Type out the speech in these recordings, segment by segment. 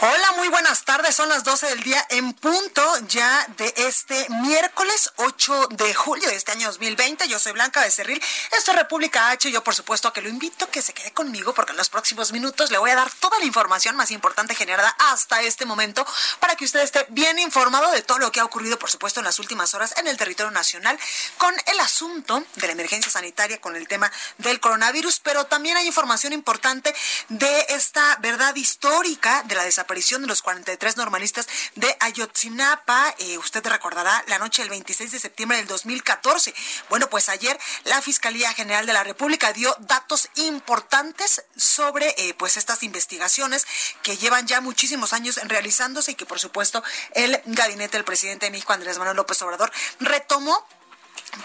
Hola, muy buenas tardes. Son las 12 del día en punto ya de este miércoles 8 de julio de este año 2020. Yo soy Blanca Becerril. Esto es República H. Yo, por supuesto, que lo invito a que se quede conmigo porque en los próximos minutos le voy a dar toda la información más importante generada hasta este momento para que usted esté bien informado de todo lo que ha ocurrido, por supuesto, en las últimas horas en el territorio nacional con el asunto de la emergencia sanitaria, con el tema del coronavirus, pero también hay información importante de esta verdad histórica de la desaparición aparición de los 43 normalistas de Ayotzinapa. Eh, usted recordará la noche del 26 de septiembre del 2014. Bueno, pues ayer la Fiscalía General de la República dio datos importantes sobre eh, pues estas investigaciones que llevan ya muchísimos años realizándose y que por supuesto el gabinete del presidente de México, Andrés Manuel López Obrador, retomó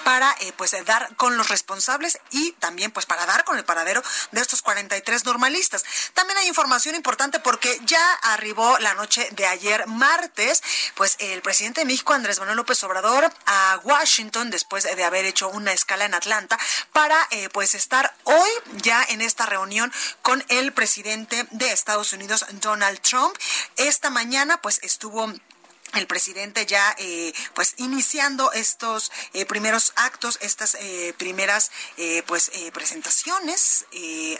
para eh, pues dar con los responsables y también pues para dar con el paradero de estos 43 normalistas. También hay información importante porque ya arribó la noche de ayer martes pues el presidente de México Andrés Manuel López Obrador a Washington después de haber hecho una escala en Atlanta para eh, pues estar hoy ya en esta reunión con el presidente de Estados Unidos Donald Trump. Esta mañana pues estuvo el presidente ya eh, pues iniciando estos eh, primeros actos estas eh, primeras pues presentaciones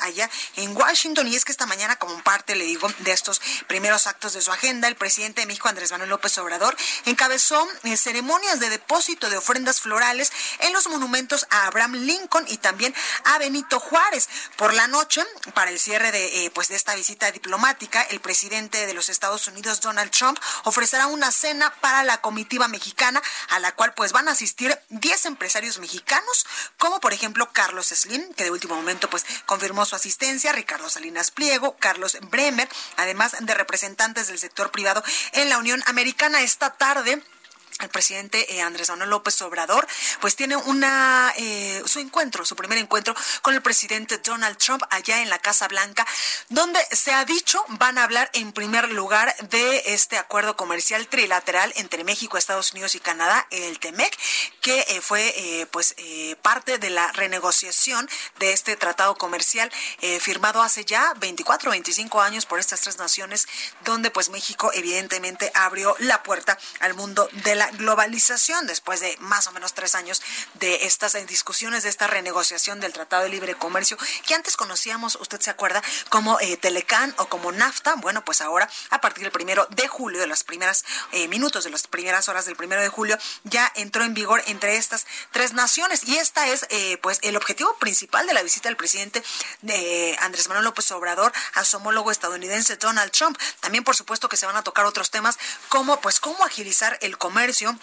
allá en Washington. Y es que esta mañana como parte le digo de estos primeros actos de su agenda el presidente de México Andrés Manuel López Obrador encabezó ceremonias de depósito de ofrendas florales en los monumentos a Abraham Lincoln y también a Benito Juárez. Por la noche para el cierre de pues de esta visita diplomática el presidente de los Estados Unidos Donald Trump ofrecerá una cena para la comitiva mexicana, a la cual pues van a asistir 10 empresarios mexicanos, como por ejemplo Carlos Slim, que de último momento pues confirmó su asistencia, Ricardo Salinas Pliego, Carlos Bremer, además de representantes del sector privado en la Unión Americana. Esta tarde el presidente eh, Andrés Manuel López Obrador, pues tiene una eh, su encuentro, su primer encuentro con el presidente Donald Trump allá en la Casa Blanca, donde se ha dicho van a hablar en primer lugar de este acuerdo comercial trilateral entre México, Estados Unidos y Canadá, el TEMEC, que eh, fue pues parte de la renegociación de este tratado comercial firmado hace ya 24 o 25 años por estas tres naciones, donde pues México evidentemente abrió la puerta al mundo de la globalización después de más o menos tres años de estas eh, discusiones, de esta renegociación del Tratado de Libre Comercio, que antes conocíamos, usted se acuerda, como eh, Telecan o como NAFTA. Bueno, pues ahora, a partir del primero de julio, de los primeros eh, minutos, de las primeras horas del primero de julio, ya entró en vigor entre estas tres naciones. Y esta es, eh, pues, el objetivo principal de la visita del presidente de Andrés Manuel López Obrador a su homólogo estadounidense Donald Trump. También, por supuesto, que se van a tocar otros temas como, pues, cómo agilizar el comercio precio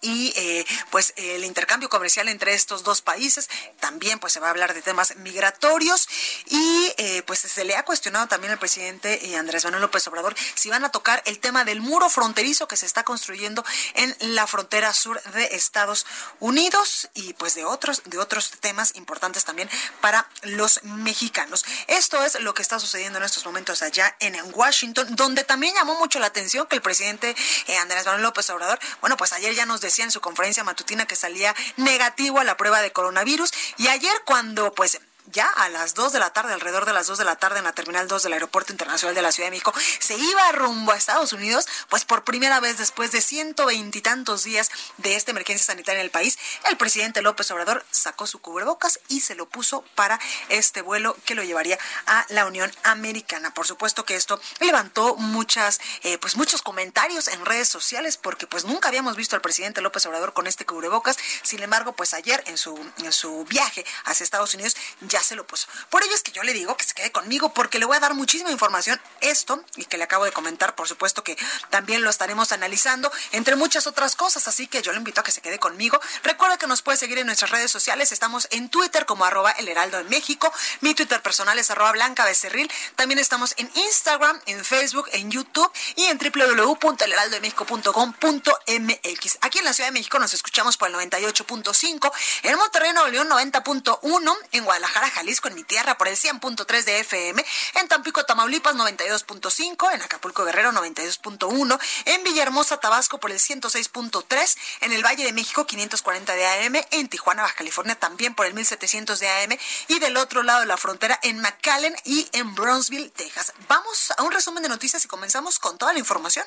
y eh, pues el intercambio comercial entre estos dos países. También pues se va a hablar de temas migratorios y eh, pues se le ha cuestionado también al presidente eh, Andrés Manuel López Obrador si van a tocar el tema del muro fronterizo que se está construyendo en la frontera sur de Estados Unidos y pues de otros de otros temas importantes también para los mexicanos. Esto es lo que está sucediendo en estos momentos allá en Washington donde también llamó mucho la atención que el presidente Andrés Manuel López Obrador bueno pues ayer ya nos decía en su conferencia matutina que salía negativo a la prueba de coronavirus. Y ayer cuando pues ya a las 2 de la tarde, alrededor de las 2 de la tarde en la Terminal 2 del Aeropuerto Internacional de la Ciudad de México, se iba rumbo a Estados Unidos, pues por primera vez después de ciento veintitantos días de esta emergencia sanitaria en el país, el presidente López Obrador sacó su cubrebocas y se lo puso para este vuelo que lo llevaría a la Unión Americana. Por supuesto que esto levantó muchas, eh, pues muchos comentarios en redes sociales, porque pues nunca habíamos visto al presidente López Obrador con este cubrebocas. Sin embargo, pues ayer en su, en su viaje hacia Estados Unidos ya ya se lo puso. Por ello es que yo le digo que se quede conmigo porque le voy a dar muchísima información esto y que le acabo de comentar, por supuesto que también lo estaremos analizando entre muchas otras cosas, así que yo le invito a que se quede conmigo. Recuerda que nos puede seguir en nuestras redes sociales, estamos en Twitter como arroba el heraldo de México, mi Twitter personal es arroba blanca becerril, también estamos en Instagram, en Facebook, en YouTube y en www.elheraldodemexico.com.mx. Aquí en la Ciudad de México nos escuchamos por el 98.5, en Monterrey, Nuevo León 90.1, en Guadalajara, Jalisco, en mi tierra por el 100.3 de FM, en Tampico, Tamaulipas 92.5, en Acapulco Guerrero 92.1, en Villahermosa, Tabasco por el 106.3, en el Valle de México 540 de AM, en Tijuana, Baja California también por el 1700 de AM y del otro lado de la frontera en McAllen y en Brownsville, Texas. Vamos a un resumen de noticias y comenzamos con toda la información.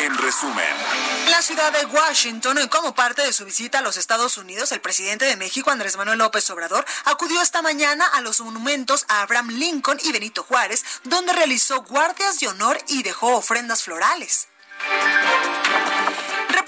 En resumen, la ciudad de Washington, como parte de su visita a los Estados Unidos, el presidente de México, Andrés Manuel López Obrador, acudió esta mañana a los monumentos a Abraham Lincoln y Benito Juárez, donde realizó guardias de honor y dejó ofrendas florales.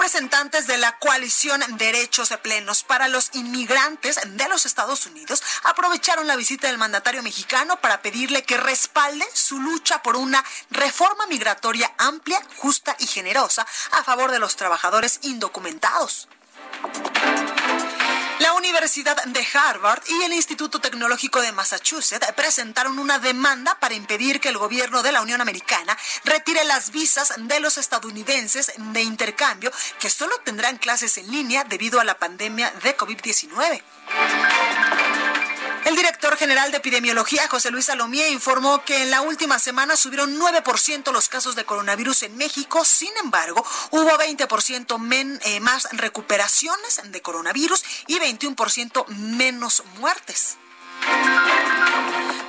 Representantes de la coalición Derechos Plenos para los Inmigrantes de los Estados Unidos aprovecharon la visita del mandatario mexicano para pedirle que respalde su lucha por una reforma migratoria amplia, justa y generosa a favor de los trabajadores indocumentados. La Universidad de Harvard y el Instituto Tecnológico de Massachusetts presentaron una demanda para impedir que el gobierno de la Unión Americana retire las visas de los estadounidenses de intercambio que solo tendrán clases en línea debido a la pandemia de COVID-19. El director general de epidemiología, José Luis Salomía, informó que en la última semana subieron 9% los casos de coronavirus en México. Sin embargo, hubo 20% eh, más recuperaciones de coronavirus y 21% menos muertes.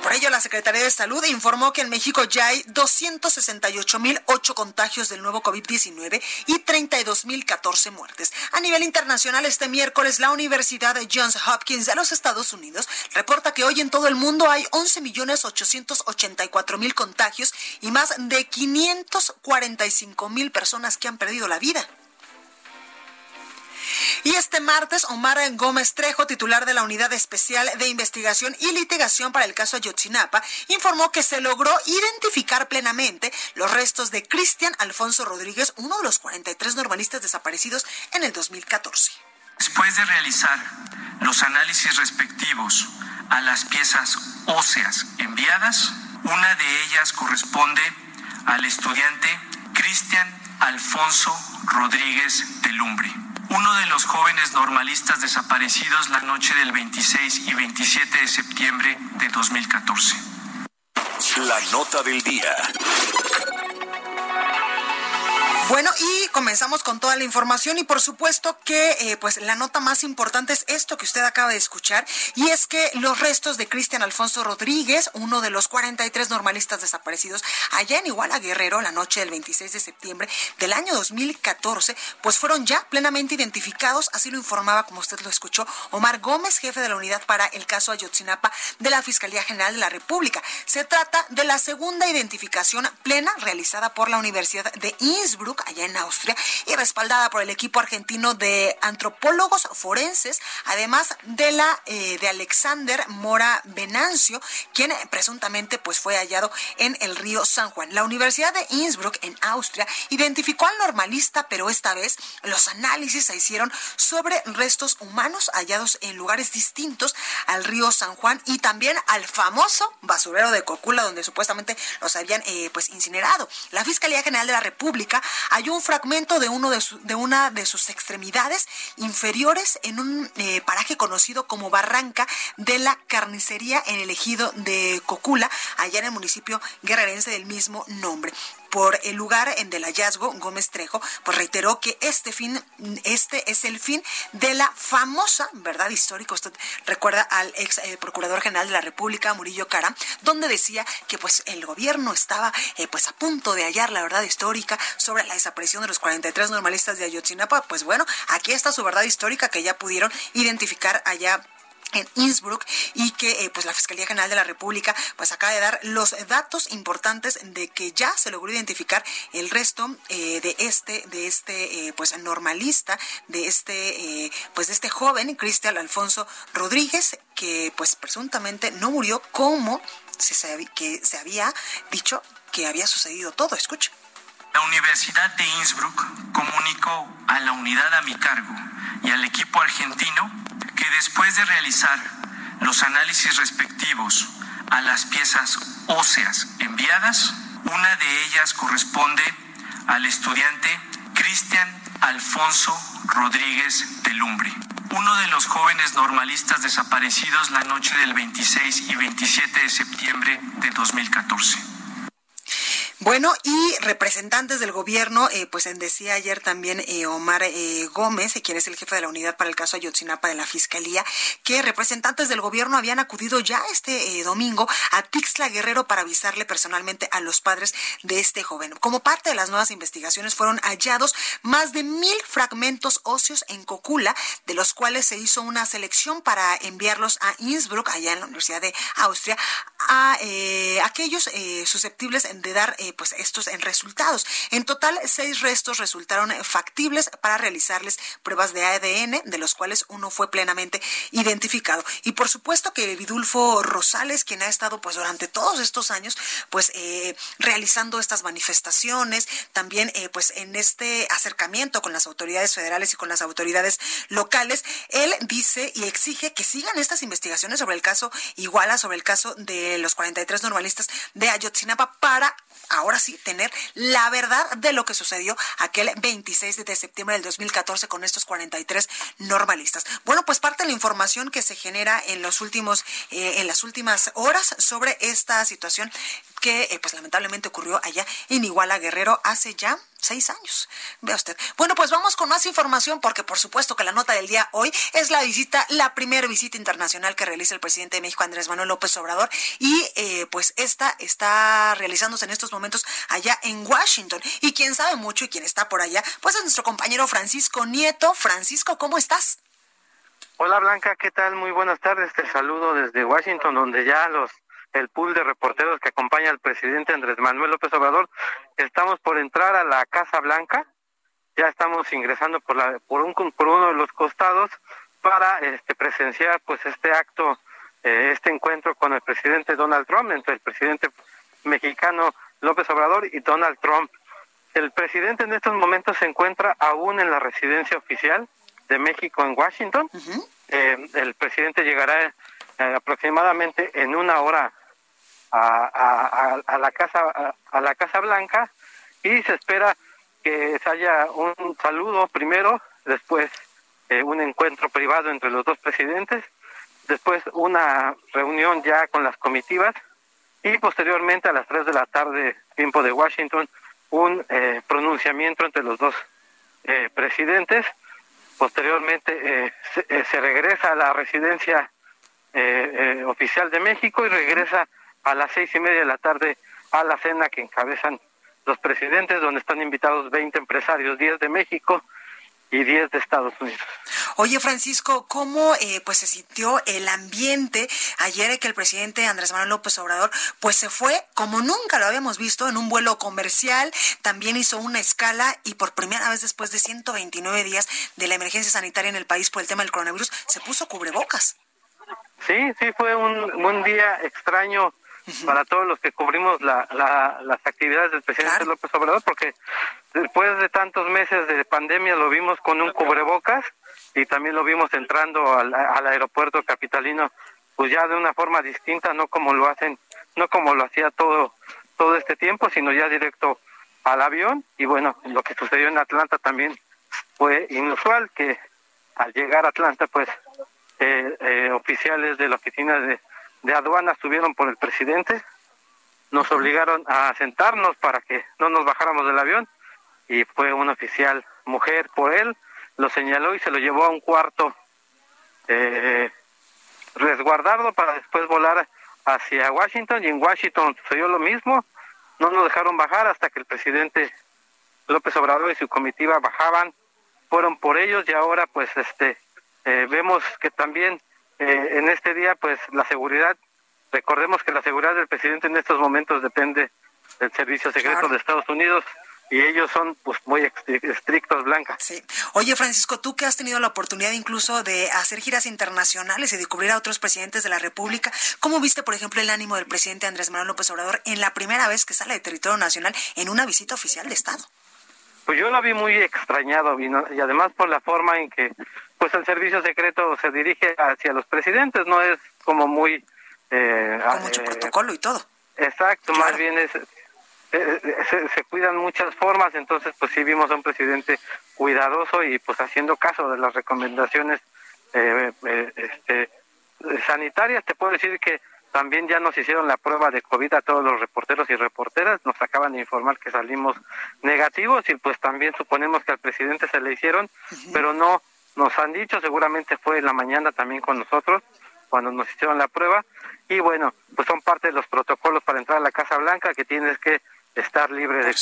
Por ello, la Secretaría de Salud informó que en México ya hay 268.008 contagios del nuevo COVID-19 y 32.014 muertes. A nivel internacional, este miércoles, la Universidad de Johns Hopkins de los Estados Unidos reporta que hoy en todo el mundo hay 11.884.000 contagios y más de 545.000 personas que han perdido la vida. Y este martes, Omar Gómez Trejo, titular de la Unidad Especial de Investigación y Litigación para el caso Ayotzinapa, informó que se logró identificar plenamente los restos de Cristian Alfonso Rodríguez, uno de los 43 normalistas desaparecidos en el 2014. Después de realizar los análisis respectivos a las piezas óseas enviadas, una de ellas corresponde al estudiante Cristian Alfonso Rodríguez de Lumbre uno de los jóvenes normalistas desaparecidos la noche del 26 y 27 de septiembre de 2014. La nota del día. Bueno, y comenzamos con toda la información y por supuesto que eh, pues la nota más importante es esto que usted acaba de escuchar y es que los restos de Cristian Alfonso Rodríguez, uno de los 43 normalistas desaparecidos allá en Iguala Guerrero la noche del 26 de septiembre del año 2014, pues fueron ya plenamente identificados, así lo informaba como usted lo escuchó Omar Gómez, jefe de la unidad para el caso Ayotzinapa de la Fiscalía General de la República. Se trata de la segunda identificación plena realizada por la Universidad de Innsbruck allá en Austria, y respaldada por el equipo argentino de antropólogos forenses, además de la eh, de Alexander Mora Venancio, quien presuntamente pues fue hallado en el río San Juan. La Universidad de Innsbruck en Austria identificó al normalista, pero esta vez los análisis se hicieron sobre restos humanos hallados en lugares distintos al río San Juan y también al famoso basurero de Cocula donde supuestamente los habían eh, pues incinerado. La Fiscalía General de la República hay un fragmento de, uno de, de una de sus extremidades inferiores en un eh, paraje conocido como Barranca de la Carnicería en el ejido de Cocula, allá en el municipio guerrerense del mismo nombre por el lugar en del hallazgo, Gómez Trejo, pues reiteró que este fin, este es el fin de la famosa verdad histórica. Usted recuerda al ex eh, procurador general de la República, Murillo Cara, donde decía que pues el gobierno estaba eh, pues a punto de hallar la verdad histórica sobre la desaparición de los 43 normalistas de Ayotzinapa. Pues bueno, aquí está su verdad histórica que ya pudieron identificar allá en Innsbruck y que eh, pues la Fiscalía General de la República pues acaba de dar los datos importantes de que ya se logró identificar el resto eh, de este de este eh, pues normalista de este pues de este joven Cristian Alfonso Rodríguez que pues presuntamente no murió como se, que se había dicho que había sucedido todo. Escucha. La Universidad de Innsbruck comunicó a la unidad a mi cargo y al equipo argentino que después de realizar los análisis respectivos a las piezas óseas enviadas, una de ellas corresponde al estudiante Cristian Alfonso Rodríguez de Lumbre, uno de los jóvenes normalistas desaparecidos la noche del 26 y 27 de septiembre de 2014. Bueno, y representantes del gobierno, eh, pues decía ayer también eh, Omar eh, Gómez, quien es el jefe de la unidad para el caso Ayotzinapa de la Fiscalía, que representantes del gobierno habían acudido ya este domingo a Tixla Guerrero para avisarle personalmente a los padres de este joven. Como parte de las nuevas investigaciones fueron hallados más de mil fragmentos óseos en Cocula, de los cuales se hizo una selección para enviarlos a Innsbruck, allá en la Universidad de Austria, a aquellos susceptibles de dar eh, pues estos en resultados. En total, seis restos resultaron factibles para realizarles pruebas de ADN, de los cuales uno fue plenamente identificado. Y por supuesto que Vidulfo Rosales, quien ha estado pues durante todos estos años, pues eh, realizando estas manifestaciones, también eh, pues en este acercamiento con las autoridades federales y con las autoridades locales, él dice y exige que sigan estas investigaciones sobre el caso Iguala, sobre el caso de los 43 normalistas de Ayotzinapa para ahora sí tener la verdad de lo que sucedió aquel 26 de septiembre del 2014 con estos 43 normalistas. Bueno, pues parte de la información que se genera en los últimos eh, en las últimas horas sobre esta situación que eh, pues lamentablemente ocurrió allá en Iguala Guerrero hace ya seis años. Vea usted. Bueno, pues vamos con más información porque por supuesto que la nota del día hoy es la visita, la primera visita internacional que realiza el presidente de México, Andrés Manuel López Obrador, y eh, pues esta está realizándose en estos momentos allá en Washington. Y quien sabe mucho y quien está por allá, pues es nuestro compañero Francisco Nieto. Francisco, ¿cómo estás? Hola Blanca, ¿qué tal? Muy buenas tardes. Te saludo desde Washington, donde ya los el pool de reporteros que acompaña al presidente Andrés Manuel López Obrador. Estamos por entrar a la Casa Blanca, ya estamos ingresando por, la, por, un, por uno de los costados para este, presenciar pues este acto, eh, este encuentro con el presidente Donald Trump, entre el presidente mexicano López Obrador y Donald Trump. El presidente en estos momentos se encuentra aún en la residencia oficial de México en Washington. Eh, el presidente llegará eh, aproximadamente en una hora a, a, la casa a, la casa blanca y se espera que haya un saludo primero después eh, un encuentro privado entre los dos presidentes después una reunión ya con las comitivas y posteriormente a las 3 de la tarde tiempo de Washington un eh, pronunciamiento entre los dos eh, presidentes. Posteriormente se, se, regresa a la residencia oficial de México y regresa a las seis y media de la tarde a la cena que encabezan los presidentes, donde están invitados 20 empresarios, 10 de México y 10 de Estados Unidos. Oye, Francisco, ¿cómo eh, pues se sintió el ambiente ayer que el presidente Andrés Manuel López Obrador pues se fue como nunca lo habíamos visto en un vuelo comercial, también hizo una escala y por primera vez después de 129 días de la emergencia sanitaria en el país por el tema del coronavirus se puso cubrebocas? Sí, sí, fue un, un día extraño para todos los que cubrimos la, las actividades del presidente López Obrador, porque después de tantos meses de pandemia lo vimos con un cubrebocas y también lo vimos entrando al, aeropuerto capitalino, pues ya de una forma distinta, no como lo hacen, no como lo hacía todo todo este tiempo, sino ya directo al avión. Y bueno, lo que sucedió en Atlanta también fue inusual, que al llegar a Atlanta, pues eh, eh, oficiales de la oficina de de aduanas estuvieron por el presidente, nos obligaron a sentarnos para que no nos bajáramos del avión y fue un oficial mujer por él, lo señaló y se lo llevó a un cuarto eh, resguardado para después volar hacia Washington y en Washington sucedió lo mismo, no nos dejaron bajar hasta que el presidente López Obrador y su comitiva bajaban, fueron por ellos y ahora pues este eh, vemos que también eh, en este día, pues la seguridad, recordemos que la seguridad del presidente en estos momentos depende del Servicio Secreto de Estados Unidos y ellos son pues muy estrictos, Blanca. Sí. Oye, Francisco, tú que has tenido la oportunidad incluso de hacer giras internacionales y de cubrir a otros presidentes de la República, ¿cómo viste, por ejemplo, el ánimo del presidente Andrés Manuel López Obrador en la primera vez que sale de territorio nacional en una visita oficial de Estado? Pues yo lo vi muy extrañado y, y además por la forma en que pues el servicio secreto se dirige hacia los presidentes, no es como muy... Eh, Con mucho eh, protocolo y todo. Exacto, más bien es se, cuidan muchas formas, entonces pues sí vimos a un presidente cuidadoso y pues haciendo caso de las recomendaciones eh, eh, este, sanitarias. Te puedo decir que también ya nos hicieron la prueba de COVID a todos los reporteros y reporteras, nos acaban de informar que salimos negativos y pues también suponemos que al presidente se le hicieron, pero no nos han dicho, seguramente fue en la mañana también con nosotros cuando nos hicieron la prueba. Y bueno, pues son parte de los protocolos para entrar a la Casa Blanca que tienes que estar libre de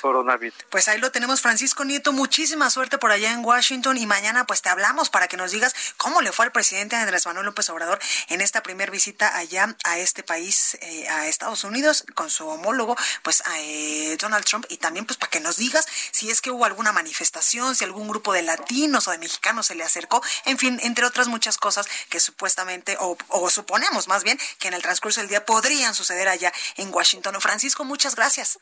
coronavirus. Pues ahí lo tenemos, Francisco Nieto. Muchísima suerte por allá en Washington y mañana pues te hablamos para que nos digas cómo le fue al presidente Andrés Manuel López Obrador en esta primera visita allá a este país, eh, a Estados Unidos, con su homólogo, pues a eh, Donald Trump y también pues para que nos digas si es que hubo alguna manifestación, si algún grupo de latinos o de mexicanos se le acercó, en fin, entre otras muchas cosas que supuestamente o, o suponemos más bien que en el transcurso del día podrían suceder allá en Washington. Francisco, muchas gracias.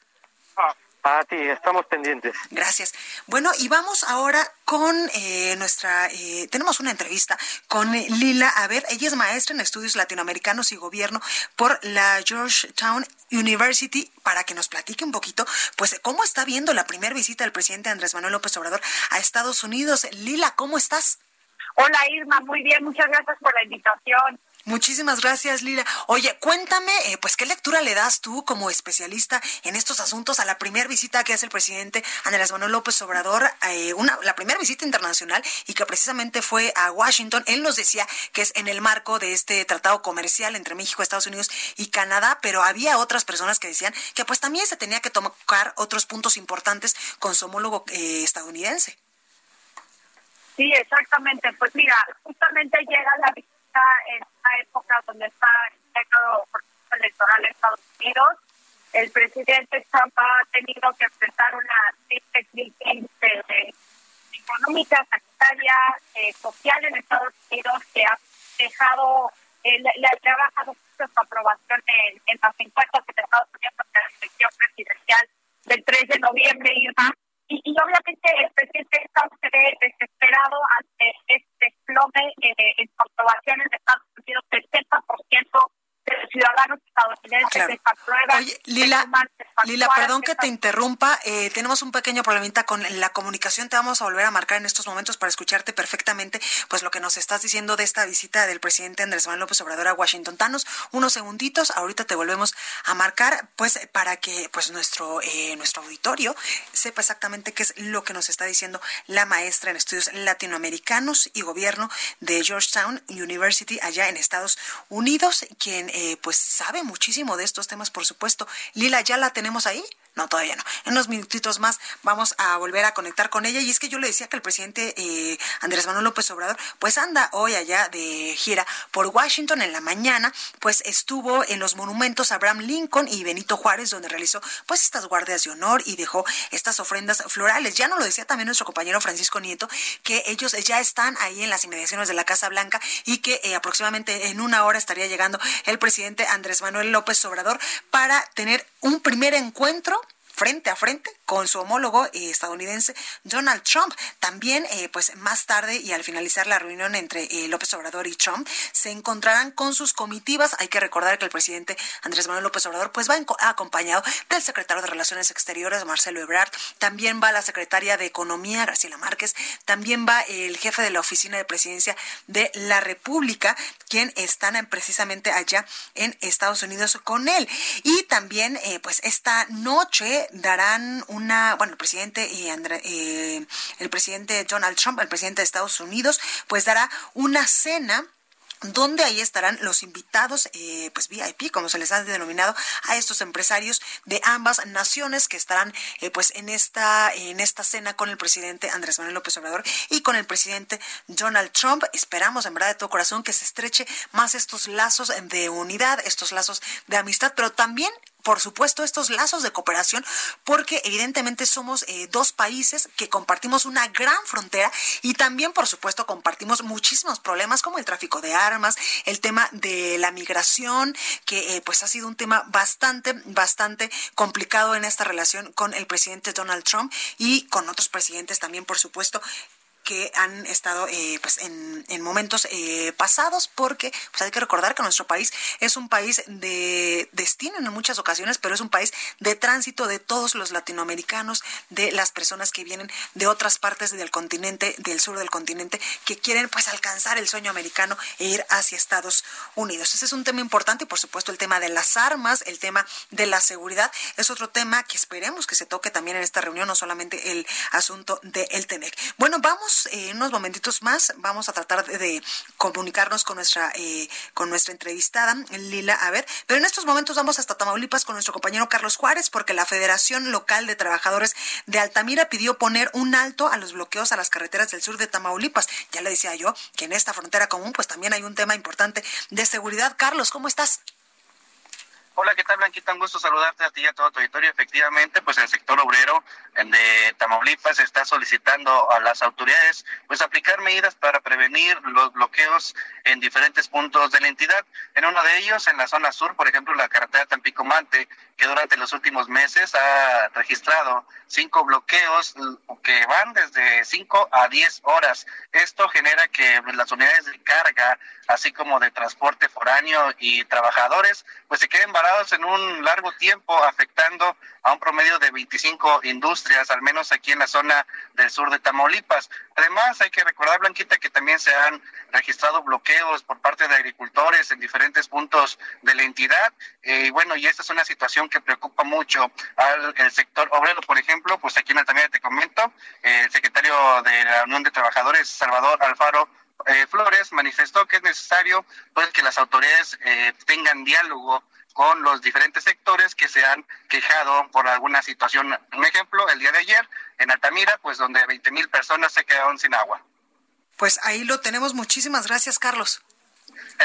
A ti, estamos pendientes. Gracias. Bueno, y vamos ahora con eh, nuestra, eh, tenemos una entrevista con Lila A ver, ella es maestra en estudios latinoamericanos y gobierno por la Georgetown University para que nos platique un poquito, pues, cómo está viendo la primera visita del presidente Andrés Manuel López Obrador a Estados Unidos. Lila, ¿cómo estás? Hola Irma, muy bien, muchas gracias por la invitación. Muchísimas gracias, Lila. Oye, cuéntame, eh, pues, ¿qué lectura le das tú como especialista en estos asuntos a la primera visita que hace el presidente Andrés Manuel López Obrador, eh, una, la primera visita internacional y que precisamente fue a Washington? Él nos decía que es en el marco de este tratado comercial entre México, Estados Unidos y Canadá, pero había otras personas que decían que pues también se tenía que tocar otros puntos importantes con su homólogo eh, estadounidense. Sí, exactamente. Pues mira, justamente llega la visita en esta época donde está el proceso electoral en Estados Unidos. El presidente Trump ha tenido que enfrentar una triste crisis económica, sanitaria, eh, social en Estados Unidos que ha dejado, eh, le, ha bajado mucho su aprobación en, en las encuestas de Estados Unidos para la elección presidencial del 3 de noviembre, y y, y obviamente el presidente ve desesperado ante este desplome eh, en su aprobación en Estados Unidos, 70% ciudadanos estadounidenses Oye, Lila, Lila, perdón que te interrumpa. Eh, tenemos un pequeño problemita con la comunicación. Te vamos a volver a marcar en estos momentos para escucharte perfectamente pues lo que nos estás diciendo de esta visita del presidente Andrés Manuel López Obrador a Washington. Danos unos segunditos. Ahorita te volvemos a marcar pues para que pues nuestro, eh, nuestro auditorio sepa exactamente qué es lo que nos está diciendo la maestra en estudios latinoamericanos y gobierno de Georgetown University allá en Estados Unidos, quien eh, pues sabe muchísimo de estos temas, por supuesto. Lila, ¿ya la tenemos ahí? No, todavía no. En unos minutitos más vamos a volver a conectar con ella. Y es que yo le decía que el presidente eh, Andrés Manuel López Obrador, pues anda hoy allá de gira por Washington en la mañana, pues estuvo en los monumentos Abraham Lincoln y Benito Juárez, donde realizó pues estas guardias de honor y dejó estas ofrendas florales. Ya nos lo decía también nuestro compañero Francisco Nieto, que ellos ya están ahí en las inmediaciones de la Casa Blanca y que eh, aproximadamente en una hora estaría llegando el presidente Andrés Manuel López Obrador para tener un primer encuentro frente a frente con su homólogo eh, estadounidense Donald Trump. También, eh, pues más tarde y al finalizar la reunión entre eh, López Obrador y Trump, se encontrarán con sus comitivas. Hay que recordar que el presidente Andrés Manuel López Obrador, pues va acompañado del secretario de Relaciones Exteriores, Marcelo Ebrard. También va la secretaria de Economía, Graciela Márquez. También va el jefe de la Oficina de Presidencia de la República, quien están precisamente allá en Estados Unidos con él. Y también, pues esta noche darán una, bueno, el presidente y eh, el presidente Donald Trump, el presidente de Estados Unidos, pues dará una cena donde ahí estarán los invitados, eh, pues VIP, como se les ha denominado, a estos empresarios de ambas naciones que estarán eh, pues en esta, en esta cena con el presidente Andrés Manuel López Obrador y con el presidente Donald Trump. Esperamos en verdad de todo corazón que se estreche más estos lazos de unidad, estos lazos de amistad, pero también por supuesto, estos lazos de cooperación, porque evidentemente somos eh, dos países que compartimos una gran frontera y también, por supuesto, compartimos muchísimos problemas como el tráfico de armas, el tema de la migración, que eh, pues ha sido un tema bastante, bastante complicado en esta relación con el presidente Donald Trump y con otros presidentes también, por supuesto, que han estado eh, pues en, en momentos eh, pasados, porque pues hay que recordar que nuestro país es un país de destino en muchas ocasiones, pero es un país de tránsito de todos los latinoamericanos, de las personas que vienen de otras partes del continente, del sur del continente, que quieren pues alcanzar el sueño americano e ir hacia Estados Unidos. Ese es un tema importante y por supuesto el tema de las armas, el tema de la seguridad es otro tema que esperemos que se toque también en esta reunión, no solamente el asunto del de TEMEC. Bueno, vamos en unos momentitos más, vamos a tratar de, comunicarnos con nuestra, eh, con nuestra entrevistada, Lila A ver, pero en estos momentos vamos hasta Tamaulipas con nuestro compañero Carlos Juárez, porque la Federación Local de Trabajadores de Altamira pidió poner un alto a los bloqueos a las carreteras del sur de Tamaulipas. Ya le decía yo que en esta frontera común, pues también hay un tema importante de seguridad. Carlos, ¿cómo estás? Hola, ¿qué tal, Blanquita? Un gusto saludarte a ti y a todo tu auditorio. Efectivamente, pues el sector obrero de Tamaulipas está solicitando a las autoridades pues aplicar medidas para prevenir los bloqueos en diferentes puntos de la entidad. En uno de ellos, en la zona sur, por ejemplo, la carretera Tampico-Mante, que durante los últimos meses ha registrado cinco bloqueos que van desde cinco a diez horas. Esto genera que las unidades de carga, así como de transporte foráneo y trabajadores, pues se queden varados en un largo tiempo, afectando a un promedio de 25 industrias, al menos aquí en la zona del sur de Tamaulipas. Además, hay que recordar, Blanquita, que también se han registrado bloqueos por parte de agricultores en diferentes puntos de la entidad. Eh, y bueno, y esta es una situación que preocupa mucho al sector obrero, por ejemplo, pues aquí en Altamira te comento, el secretario de la Unión de Trabajadores, Salvador Alfaro, eh, Flores manifestó que es necesario pues que las autoridades eh, tengan diálogo con los diferentes sectores que se han quejado por alguna situación. Un ejemplo, el día de ayer en Altamira, pues donde 20 mil personas se quedaron sin agua. Pues ahí lo tenemos. Muchísimas gracias, Carlos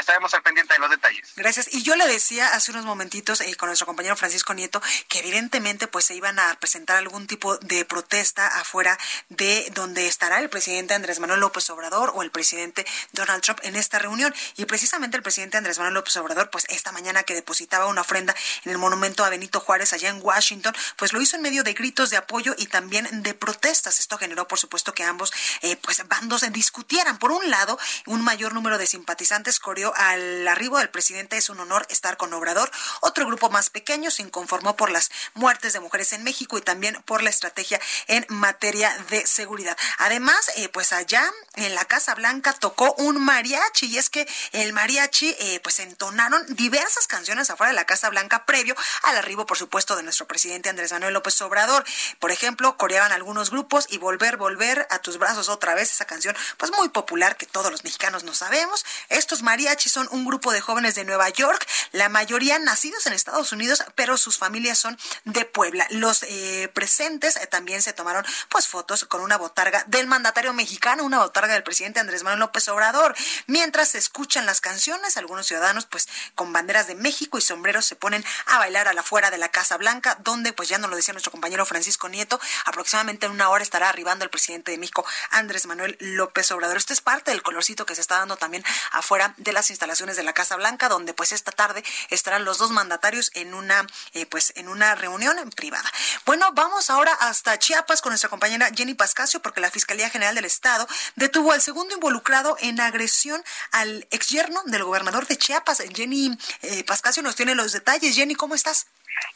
estaremos al pendiente de los detalles. Gracias. Y yo le decía hace unos momentitos eh, con nuestro compañero Francisco Nieto que evidentemente pues se iban a presentar algún tipo de protesta afuera de donde estará el presidente Andrés Manuel López Obrador o el presidente Donald Trump en esta reunión. Y precisamente el presidente Andrés Manuel López Obrador pues esta mañana que depositaba una ofrenda en el monumento a Benito Juárez allá en Washington, pues lo hizo en medio de gritos de apoyo y también de protestas. Esto generó por supuesto que ambos eh, pues bandos discutieran. Por un lado, un mayor número de simpatizantes al arribo del presidente es un honor estar con Obrador. Otro grupo más pequeño se inconformó por las muertes de mujeres en México y también por la estrategia en materia de seguridad. Además, eh, pues allá en la Casa Blanca tocó un mariachi y es que el mariachi eh, pues entonaron diversas canciones afuera de la Casa Blanca previo al arribo, por supuesto, de nuestro presidente Andrés Manuel López Obrador. Por ejemplo, coreaban algunos grupos y volver, volver a tus brazos otra vez, esa canción pues muy popular que todos los mexicanos no sabemos. Estos son un grupo de jóvenes de Nueva York, la mayoría nacidos en Estados Unidos, pero sus familias son de Puebla. Los eh, presentes eh, también se tomaron pues fotos con una botarga del mandatario mexicano, una botarga del presidente Andrés Manuel López Obrador. Mientras se escuchan las canciones, algunos ciudadanos pues con banderas de México y sombreros se ponen a bailar a la fuera de la Casa Blanca, donde pues ya nos lo decía nuestro compañero Francisco Nieto, aproximadamente en una hora estará arribando el presidente de México, Andrés Manuel López Obrador. Esto es parte del colorcito que se está dando también afuera de las instalaciones de la Casa Blanca, donde pues esta tarde estarán los dos mandatarios en una eh, pues en una reunión privada. Bueno, vamos ahora hasta Chiapas con nuestra compañera Jenny Pascasio, porque la Fiscalía General del Estado detuvo al segundo involucrado en agresión al exyerno del gobernador de Chiapas. Jenny eh, Pascasio nos tiene los detalles. Jenny, ¿cómo estás?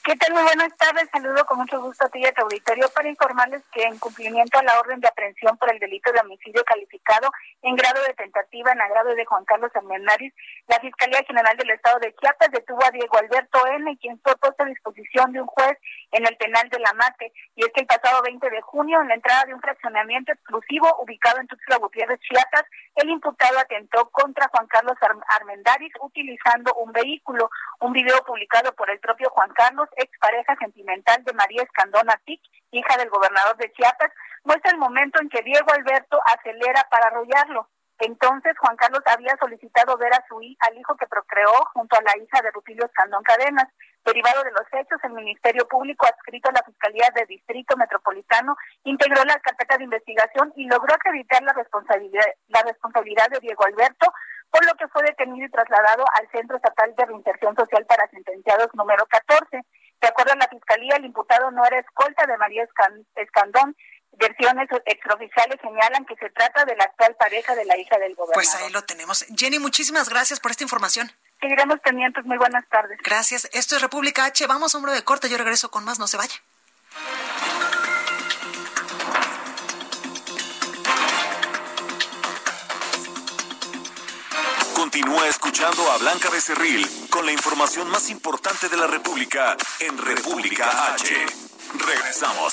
¿Qué tal? Muy buenas tardes. Saludo con mucho gusto a ti y a tu auditorio para informarles que en cumplimiento a la orden de aprehensión por el delito de homicidio calificado en grado de tentativa en agrado de Juan Carlos Hernández, la Fiscalía General del Estado de Chiapas detuvo a Diego Alberto N., quien fue puesto a disposición de un juez en el penal de la Mate. Y es que el pasado 20 de junio, en la entrada de un fraccionamiento exclusivo ubicado en Tuxtla Gutiérrez, Chiapas, el imputado atentó contra Juan Carlos Armendáriz utilizando un vehículo. Un video publicado por el propio Juan Carlos, expareja sentimental de María Escandona Tic, hija del gobernador de Chiapas, muestra el momento en que Diego Alberto acelera para arrollarlo. Entonces, Juan Carlos había solicitado ver a su al hijo que procreó junto a la hija de Rutilio Escandón Cadenas. Derivado de los hechos, el Ministerio Público adscrito a la Fiscalía de Distrito Metropolitano integró la carpeta de investigación y logró acreditar la responsabilidad, la responsabilidad de Diego Alberto, por lo que fue detenido y trasladado al Centro Estatal de Reinserción Social para Sentenciados número 14. De acuerdo a la Fiscalía, el imputado no era escolta de María Escandón, versiones extraoficiales señalan que se trata de la actual pareja de la hija del gobernador. Pues ahí lo tenemos. Jenny, muchísimas gracias por esta información. Seguiremos pendientes. Muy buenas tardes. Gracias. Esto es República H. Vamos, hombre de corte. Yo regreso con más. No se vaya. Continúa escuchando a Blanca Becerril con la información más importante de la República en República H. Regresamos.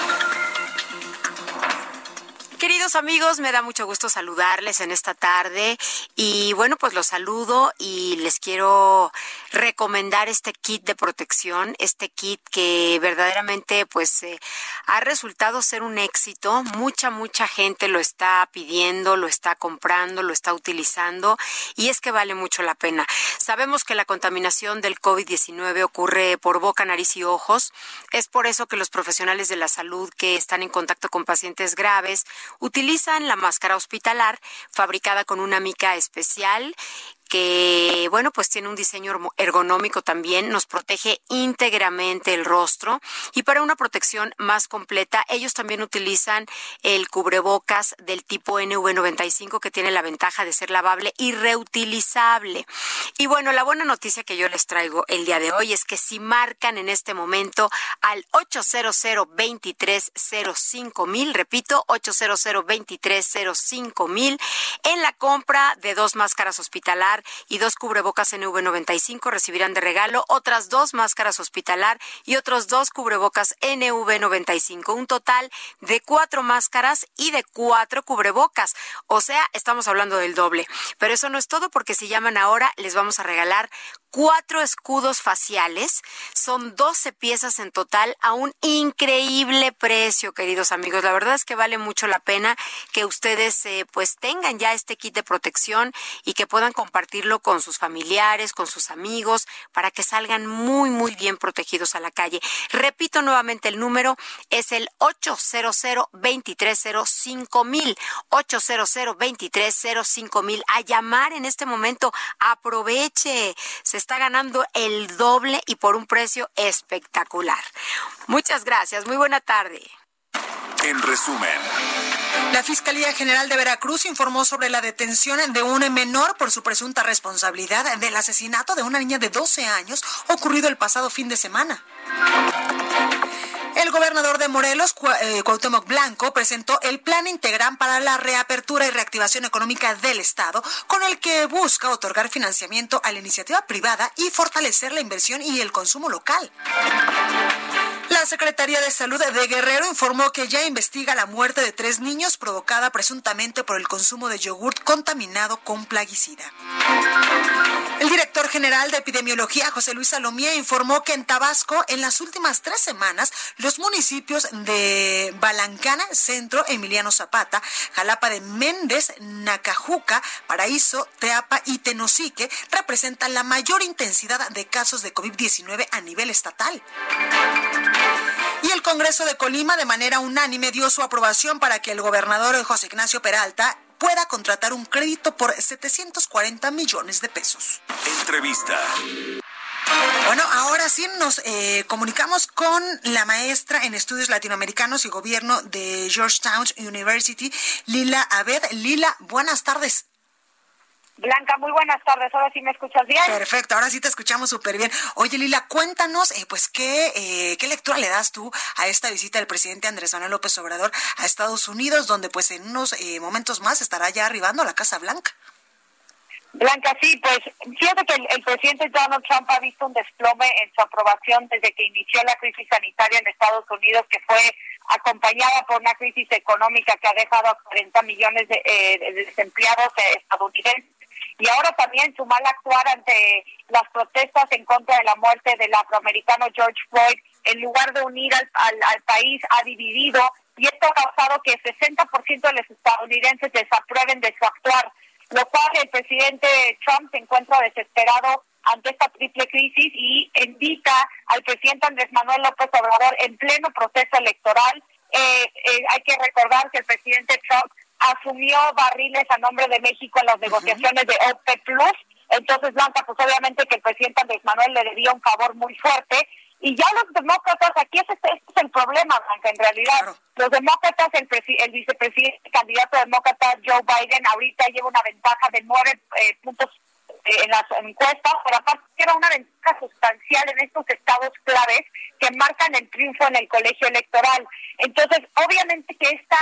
Queridos amigos, me da mucho gusto saludarles en esta tarde y bueno, pues los saludo y les quiero recomendar este kit de protección, este kit que verdaderamente pues eh, ha resultado ser un éxito. Mucha, mucha gente lo está pidiendo, lo está comprando, lo está utilizando y es que vale mucho la pena. Sabemos que la contaminación del COVID-19 ocurre por boca, nariz y ojos. Es por eso que los profesionales de la salud que están en contacto con pacientes graves utilizan la máscara hospitalar fabricada con una mica especial que, bueno, pues tiene un diseño ergonómico también, nos protege íntegramente el rostro y para una protección más completa, ellos también utilizan el cubrebocas del tipo NV95 que tiene la ventaja de ser lavable y reutilizable. Y bueno, la buena noticia que yo les traigo el día de hoy es que si marcan en este momento al 800 2305 mil, repito, 800 2305 mil, en la compra de dos máscaras y dos cubrebocas NV95 recibirán de regalo otras dos máscaras hospitalar y otros dos cubrebocas NV95. Un total de cuatro máscaras y de cuatro cubrebocas. O sea, estamos hablando del doble. Pero eso no es todo porque si llaman ahora les vamos a regalar cuatro escudos faciales. Son 12 piezas en total a un increíble precio, queridos amigos. La verdad es que vale mucho la pena que ustedes eh, pues tengan ya este kit de protección y que puedan compartirlo con sus familiares, con sus amigos, para que salgan muy, muy bien protegidos a la calle. Repito nuevamente el número, es el 800 230 mil 800 230 mil A llamar en este momento, aproveche. Se está ganando el doble y por un precio espectacular. Muchas gracias, muy buena tarde. En resumen. La Fiscalía General de Veracruz informó sobre la detención de un menor por su presunta responsabilidad del asesinato de una niña de 12 años ocurrido el pasado fin de semana. El gobernador de Morelos, eh, Cuauhtémoc Blanco, presentó el Plan Integral para la Reapertura y Reactivación Económica del Estado, con el que busca otorgar financiamiento a la iniciativa privada y fortalecer la inversión y el consumo local. La Secretaría de Salud de Guerrero informó que ya investiga la muerte de tres niños provocada presuntamente por el consumo de yogurt contaminado con plaguicida. El director general de epidemiología, José Luis Salomía, informó que en Tabasco, en las últimas tres semanas, los municipios de Balancana, Centro, Emiliano Zapata, Jalapa de Méndez, Nacajuca, Paraíso, Teapa y Tenosique representan la mayor intensidad de casos de COVID-19 a nivel estatal. Y el Congreso de Colima de manera unánime dio su aprobación para que el gobernador José Ignacio Peralta pueda contratar un crédito por 740 millones de pesos. Entrevista. Bueno, ahora sí nos eh, comunicamos con la maestra en estudios latinoamericanos y gobierno de Georgetown University, Lila Abed. Lila, buenas tardes. Blanca, muy buenas tardes. Ahora sí me escuchas bien. Perfecto, ahora sí te escuchamos súper bien. Oye, Lila, cuéntanos, eh, pues, ¿qué, eh, ¿qué lectura le das tú a esta visita del presidente Andrés Manuel López Obrador a Estados Unidos, donde, pues, en unos eh, momentos más estará ya arribando a la Casa Blanca? Blanca, sí, pues fíjate que el, presidente Donald Trump ha visto un desplome en su aprobación desde que inició la crisis sanitaria en Estados Unidos, que fue acompañada por una crisis económica que ha dejado a 40 millones de, de desempleados estadounidenses y ahora también su mal actuar ante las protestas en contra de la muerte del afroamericano George Floyd, en lugar de unir al, al, país, ha dividido y esto ha causado que el 60% de los estadounidenses desaprueben de su actuar, lo cual el presidente Trump se encuentra desesperado ante esta triple crisis y invita al presidente Andrés Manuel López Obrador en pleno proceso electoral. Eh, eh, hay que recordar que el presidente Trump asumió barriles a nombre de México en las negociaciones de OPEC Plus. Entonces, Blanca, pues obviamente que el presidente Andrés Manuel le debía un favor muy fuerte. Y ya los demócratas, aquí ese, este es el problema, Blanca, en realidad. Los demócratas, el, el vicepresidente, candidato demócrata Joe Biden, ahorita lleva una ventaja de nueve eh, puntos eh, en las encuestas, pero aparte lleva una ventaja sustancial en estos estados claves que marcan el triunfo en el colegio electoral. Entonces, obviamente que esta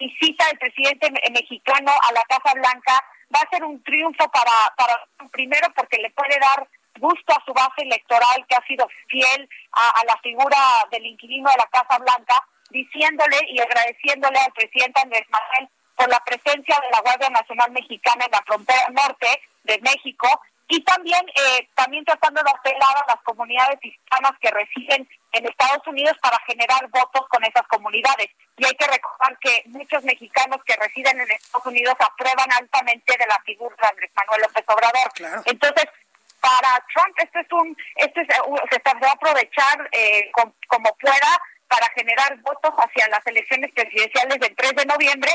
visita del presidente mexicano a la Casa Blanca va a ser un triunfo para, para primero porque le puede dar gusto a su base electoral que ha sido fiel a, la figura del inquilino de la Casa Blanca, diciéndole y agradeciéndole al presidente Andrés Manuel por la presencia de la Guardia Nacional Mexicana en la frontera norte de México y también eh, también tratando de apelar a las comunidades hispanas que residen en Estados Unidos para generar votos con esas comunidades. Y hay que recordar que muchos mexicanos que residen en Estados Unidos aprueban altamente de la figura de Andrés Manuel López Obrador. Entonces, para Trump esto es un, esto es, se va a aprovechar eh, como pueda para generar votos hacia las elecciones presidenciales del 3 de noviembre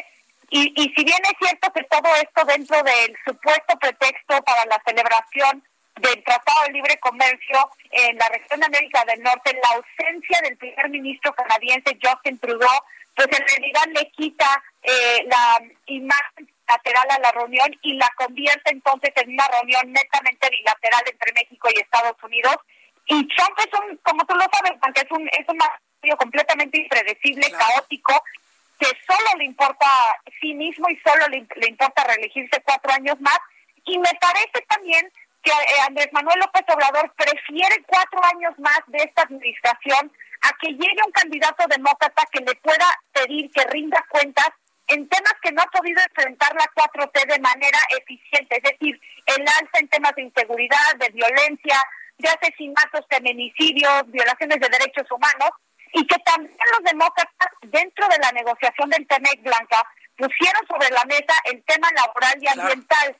y, y si bien es cierto que todo esto dentro del supuesto pretexto para la celebración del Tratado de Libre Comercio en la región de América del Norte, la ausencia del primer ministro canadiense Justin Trudeau, pues en realidad le quita eh, la imagen lateral a la reunión y la convierte entonces en una reunión netamente bilateral entre México y Estados Unidos. Y Trump es un, como tú lo sabes, porque es un, es un completamente impredecible, caótico, que solo le importa sí mismo y solo le, importa reelegirse cuatro años más. Y me parece también que eh, Andrés Manuel López Obrador prefiere cuatro años más de esta administración a que llegue un candidato demócrata que le pueda pedir que rinda cuentas en temas que no ha podido enfrentar la 4T de manera eficiente, es decir, el alza en temas de inseguridad, de violencia, de asesinatos, feminicidios, violaciones de derechos humanos, y que también los demócratas dentro de la negociación del TEMEC Blanca pusieron sobre la mesa el tema laboral y ambiental,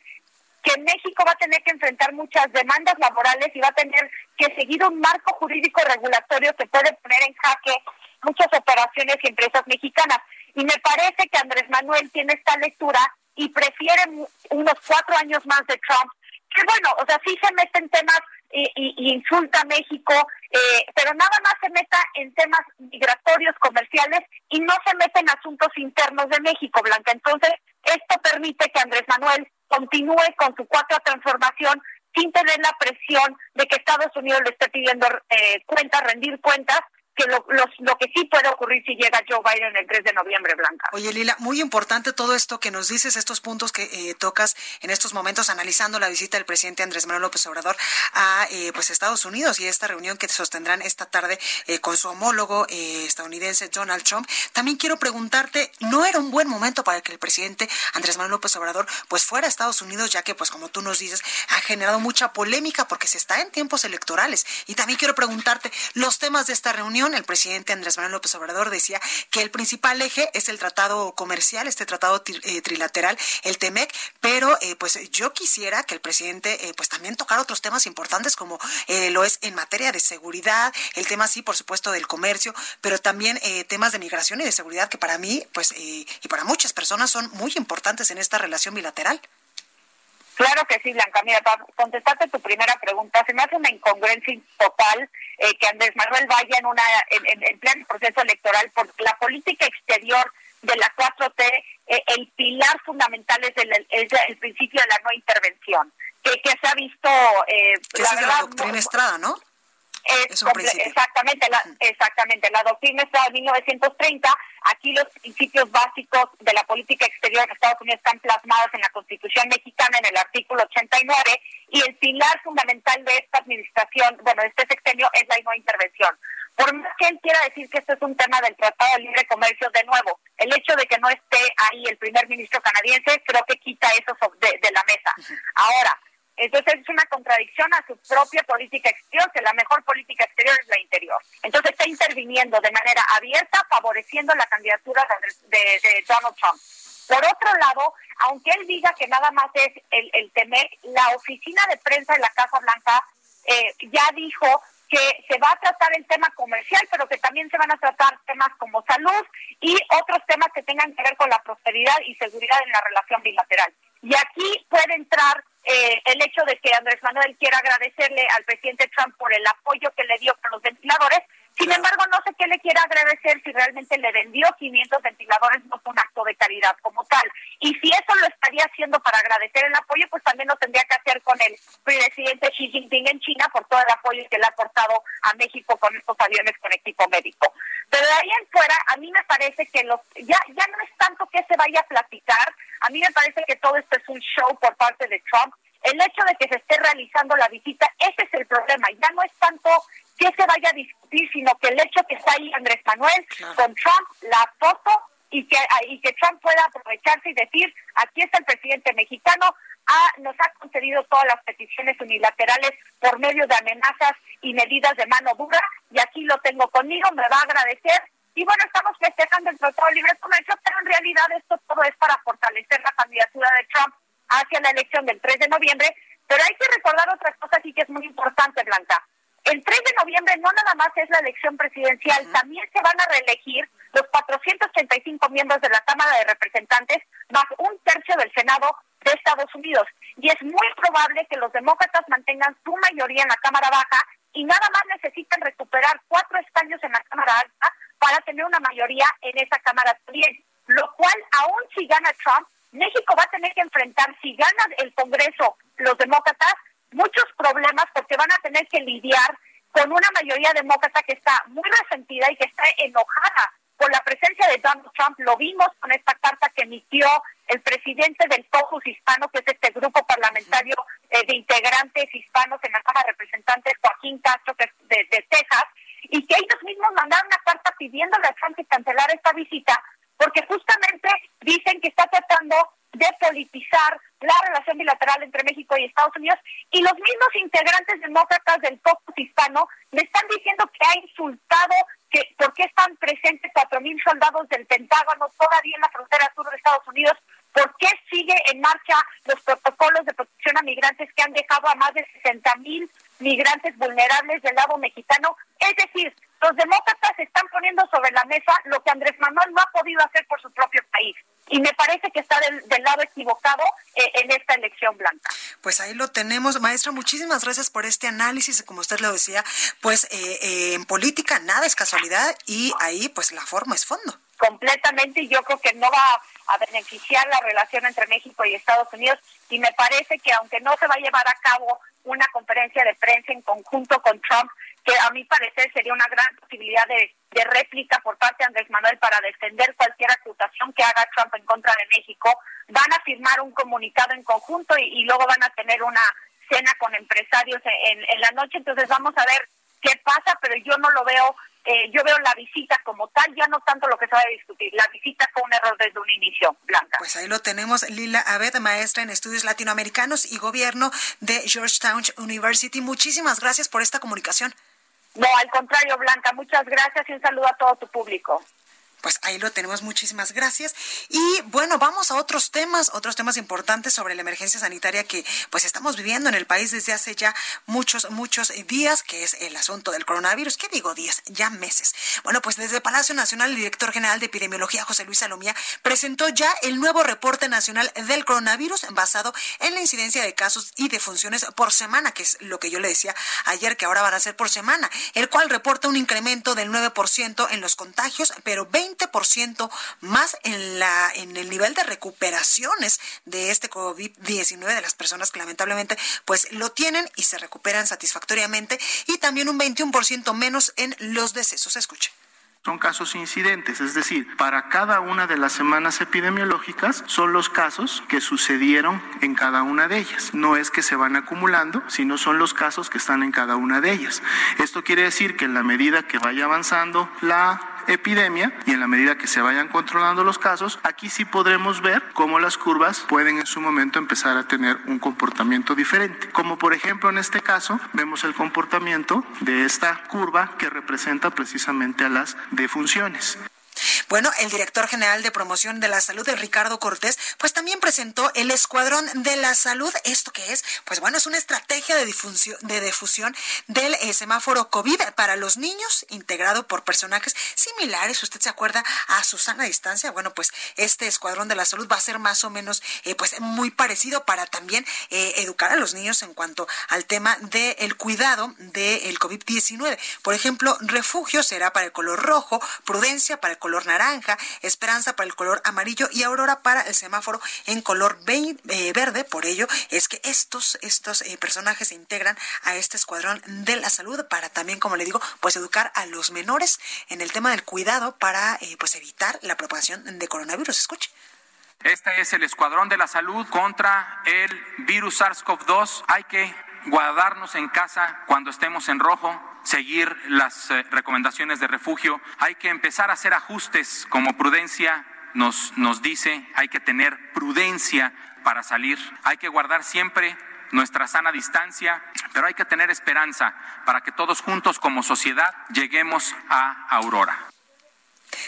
que México va a tener que enfrentar muchas demandas laborales y va a tener que seguir un marco jurídico regulatorio que puede poner en jaque muchas operaciones y empresas mexicanas. Y me parece que Andrés Manuel tiene esta lectura y prefiere unos cuatro años más de Trump, que bueno, o sea, sí se mete en temas y, insulta a México, eh, pero nada más se meta en temas migratorios, comerciales y no se mete en asuntos internos de México, Blanca. Entonces, esto permite que Andrés Manuel continúe con su cuarta transformación sin tener la presión de que Estados Unidos le esté pidiendo eh, cuentas, rendir cuentas, que lo, lo, que sí puede ocurrir si llega Joe Biden el 3 de noviembre, Blanca. Oye, Lila, muy importante todo esto que nos dices, estos puntos que eh, tocas en estos momentos, analizando la visita del presidente Andrés Manuel López Obrador a eh, pues Estados Unidos y esta reunión que sostendrán esta tarde eh, con su homólogo estadounidense Donald Trump. También quiero preguntarte, ¿no era un buen momento para que el presidente Andrés Manuel López Obrador pues fuera a Estados Unidos, ya que pues como tú nos dices, ha generado mucha polémica porque se está en tiempos electorales? Y también quiero preguntarte los temas de esta reunión el presidente Andrés Manuel López Obrador decía que el principal eje es el tratado comercial, este tratado eh, trilateral, el TEMEC, pero eh, pues yo quisiera que el presidente eh, pues también tocara otros temas importantes como lo es en materia de seguridad, el tema sí, por supuesto, del comercio, pero también temas de migración y de seguridad que para mí pues y para muchas personas son muy importantes en esta relación bilateral. Claro que sí, Blanca. Mira, para contestarte tu primera pregunta, se me hace una incongruencia total eh, que Andrés Manuel vaya en, una, en, en, pleno proceso electoral por la política exterior de la 4T eh, el pilar fundamental es el, es el principio de la no intervención, que, que se ha visto... Eh, la es la doctrina Estrada, ¿no? Es, un exactamente, la, exactamente. La doctrina Estrada de 1930, aquí los principios básicos de la política exterior de Estados Unidos están plasmados en la Constitución mexicana en el artículo 89 y el pilar fundamental de esta administración, bueno, de este sexenio es la no intervención. Por más que él quiera decir que esto es un tema del Tratado de Libre Comercio, de nuevo, el hecho de que no esté ahí el primer ministro canadiense creo que quita eso de, de la mesa. Ahora, entonces es una contradicción a su propia política exterior, que la mejor política exterior es la interior. Entonces está interviniendo de manera abierta, favoreciendo la candidatura de, Donald Trump. Por otro lado, aunque él diga que nada más es el, el temer, la oficina de prensa de la Casa Blanca eh, ya dijo que se va a tratar el tema comercial, pero que también se van a tratar temas como salud y otros temas que tengan que ver con la prosperidad y seguridad en la relación bilateral. Y aquí puede entrar eh, el hecho de que Andrés Manuel quiera agradecerle al presidente Trump por el apoyo que le dio con los ventiladores, sin embargo, no sé qué le quiera agradecer si realmente le vendió 500 ventiladores, no fue un acto de caridad como tal. Y si eso lo estaría haciendo para agradecer el apoyo, pues también lo tendría que hacer con el presidente Xi Jinping en China por todo el apoyo que le ha aportado a México con estos aviones con equipo médico. Pero de ahí en fuera, a mí me parece que los, ya, ya no es tanto que se vaya a platicar, a mí me parece que todo esto es un show por parte de Trump. El hecho de que se esté realizando la visita, ese es el problema. Ya no es tanto que se vaya a discutir, sino que el hecho que está ahí Andrés Manuel con Trump, la foto, y que, ah, y que Trump pueda aprovecharse y decir, aquí está el presidente mexicano, ah, nos ha concedido todas las peticiones unilaterales por medio de amenazas y medidas de mano dura, y aquí lo tengo conmigo, me va a agradecer. Y bueno, estamos festejando el Tratado de Libre Comercio, pero en realidad esto todo es para fortalecer la candidatura de Trump hacia la elección del 3 de noviembre. Pero hay que recordar otra cosa sí que es muy importante, Blanca. El 3 de noviembre no nada más es la elección presidencial, también se van a reelegir los 485 miembros de la Cámara de Representantes más un tercio del Senado de Estados Unidos. Y es muy probable que los demócratas mantengan su mayoría en la Cámara Baja y nada más necesitan recuperar cuatro escaños en la Cámara Alta para tener una mayoría en esa Cámara también. Lo cual, aún si gana Trump, México va a tener que enfrentar, si gana el Congreso los demócratas, muchos problemas porque van a tener que lidiar con una mayoría demócrata que está muy resentida y que está enojada por la presencia de Donald Trump. Lo vimos con esta carta que emitió el presidente del Caucus Hispano, que es este grupo parlamentario eh, de integrantes hispanos en la Cámara de Representantes, Joaquín Castro, que de, de Texas, y que ellos mismos mandaron una carta pidiéndole a Trump que cancelara esta visita, porque justamente dicen que está tratando de politizar la relación bilateral entre México y Estados Unidos y los mismos integrantes demócratas del caucus hispano le están diciendo que ha insultado que por qué están presentes cuatro mil soldados del Pentágono todavía en la frontera sur de Estados Unidos, por qué sigue en marcha los protocolos de protección a migrantes que han dejado a más de 60 mil migrantes vulnerables del lado mexicano. Es decir, los demócratas están poniendo sobre la mesa lo que Andrés Manuel no ha podido hacer por su propio país y me parece que está del, lado equivocado eh, en esta elección blanca. Pues ahí lo tenemos, maestra. Muchísimas gracias por este análisis. Como usted lo decía, pues eh, eh, en política nada es casualidad y ahí pues la forma es fondo. Completamente, y yo creo que no va a beneficiar la relación entre México y Estados Unidos y me parece que aunque no se va a llevar a cabo una conferencia de prensa en conjunto con Trump, que a mi parecer sería una gran posibilidad de, réplica por parte de Andrés Manuel para defender cualquier acusación que haga Trump en contra de México. Van a firmar un comunicado en conjunto y, luego van a tener una cena con empresarios en, la noche. Entonces vamos a ver qué pasa, pero yo no lo veo eh, yo veo la visita como tal, ya no tanto lo que se va a discutir. La visita fue un error desde un inicio, Blanca. Pues ahí lo tenemos, Lila Abed, maestra en estudios latinoamericanos y gobierno de Georgetown University. Muchísimas gracias por esta comunicación. No, al contrario, Blanca, muchas gracias y un saludo a todo tu público pues ahí lo tenemos. Muchísimas gracias. Y bueno, vamos a otros temas, otros temas importantes sobre la emergencia sanitaria que pues estamos viviendo en el país desde hace ya muchos, muchos días, que es el asunto del coronavirus. ¿Qué digo días? Ya meses. Bueno, pues desde Palacio Nacional, el director general de epidemiología, José Luis Salomía, presentó ya el nuevo reporte nacional del coronavirus basado en la incidencia de casos y defunciones por semana, que es lo que yo le decía ayer que ahora van a ser por semana, el cual reporta un incremento del 9% en los contagios, pero 20 20% más en, la, en el nivel de recuperaciones de este COVID-19 de las personas que lamentablemente pues lo tienen y se recuperan satisfactoriamente y también un 21% menos en los decesos. Escuche son casos incidentes, es decir, para cada una de las semanas epidemiológicas son los casos que sucedieron en cada una de ellas. No es que se van acumulando, sino son los casos que están en cada una de ellas. Esto quiere decir que en la medida que vaya avanzando la epidemia y en la medida que se vayan controlando los casos, aquí sí podremos ver cómo las curvas pueden en su momento empezar a tener un comportamiento diferente. Como por ejemplo en este caso vemos el comportamiento de esta curva que representa precisamente a las defunciones. Bueno, el director general de promoción de la salud, Ricardo Cortés, pues también presentó el Escuadrón de la Salud. ¿Esto qué es? Pues bueno, es una estrategia de difusión, de difusión del eh, semáforo COVID para los niños, integrado por personajes similares. ¿Usted se acuerda a Susana Distancia? Bueno, pues este Escuadrón de la Salud va a ser más o menos, eh, pues muy parecido para también eh, educar a los niños en cuanto al tema del cuidado del COVID-19. Por ejemplo, refugio será para el color rojo, prudencia para el color naranja, esperanza para el color amarillo y aurora para el semáforo en color eh, verde. Por ello es que estos, estos eh, personajes se integran a este escuadrón de la salud para también, como le digo, pues educar a los menores en el tema del cuidado para eh, pues evitar la propagación de coronavirus. Escuche. Este es el Escuadrón de la Salud contra el virus SARS-CoV-2. Hay que guardarnos en casa cuando estemos en rojo, seguir las eh, recomendaciones de refugio, hay que empezar a hacer ajustes como prudencia nos, nos dice, hay que tener prudencia para salir, hay que guardar siempre nuestra sana distancia, pero hay que tener esperanza para que todos juntos como sociedad lleguemos a Aurora.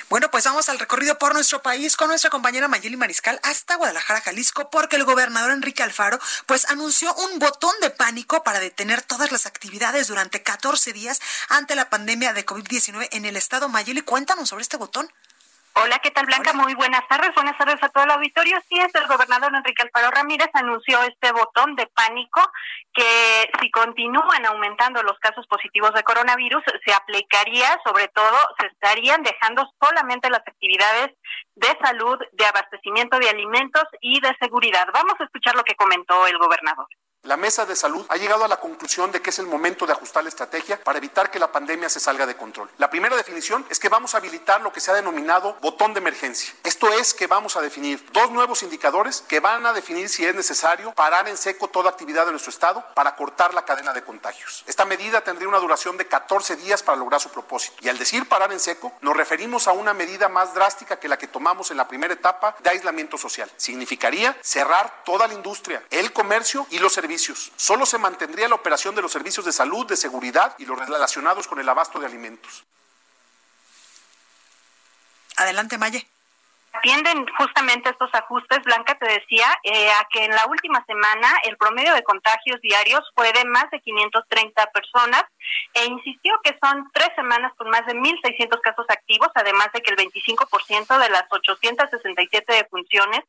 Bueno, pues vamos al recorrido por nuestro país con nuestra compañera Mayeli Mariscal hasta Guadalajara, Jalisco, porque el gobernador Enrique Alfaro pues anunció un botón de pánico para detener todas las actividades durante 14 días ante la pandemia de COVID-19 en el estado. Mayeli, cuéntanos sobre este botón. Hola, ¿qué tal Blanca? Muy buenas tardes. Buenas tardes a todo el auditorio. Sí, es el gobernador Enrique Alfaro Ramírez anunció este botón de pánico que si continúan aumentando los casos positivos de coronavirus, se aplicaría, sobre todo, se estarían dejando solamente las actividades de salud, de abastecimiento de alimentos y de seguridad. Vamos a escuchar lo que comentó el gobernador. La mesa de salud ha llegado a la conclusión de que es el momento de ajustar la estrategia para evitar que la pandemia se salga de control. La primera definición es que vamos a habilitar lo que se ha denominado botón de emergencia. Esto es que vamos a definir dos nuevos indicadores que van a definir si es necesario parar en seco toda actividad de nuestro estado para cortar la cadena de contagios. Esta medida tendría una duración de 14 días para lograr su propósito. Y al decir parar en seco, nos referimos a una medida más drástica que la que tomamos en la primera etapa de aislamiento social. Significaría cerrar toda la industria, el comercio y los servicios Solo se mantendría la operación de los servicios de salud, de seguridad y los relacionados con el abasto de alimentos. Adelante, Maye atienden justamente estos ajustes, Blanca te decía, eh, a que en la última semana el promedio de contagios diarios fue de más de 530 personas e insistió que son tres semanas con más de 1.600 casos activos, además de que el 25% de las 867 defunciones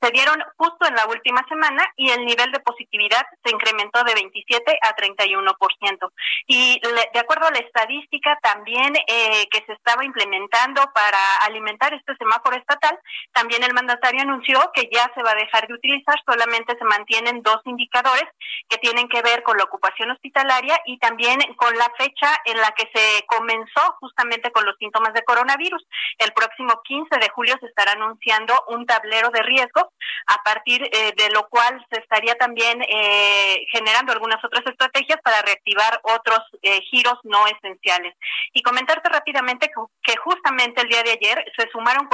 se dieron justo en la última semana y el nivel de positividad se incrementó de 27 a 31%. Y de acuerdo a la estadística también eh, que se estaba implementando para alimentar este semáforo estatal, también el mandatario anunció que ya se va a dejar de utilizar, solamente se mantienen dos indicadores que tienen que ver con la ocupación hospitalaria y también con la fecha en la que se comenzó justamente con los síntomas de coronavirus. El próximo 15 de julio se estará anunciando un tablero de riesgos, a partir eh, de lo cual se estaría también eh, generando algunas otras estrategias para reactivar otros eh, giros no esenciales. Y comentarte rápidamente que justamente el día de ayer se sumaron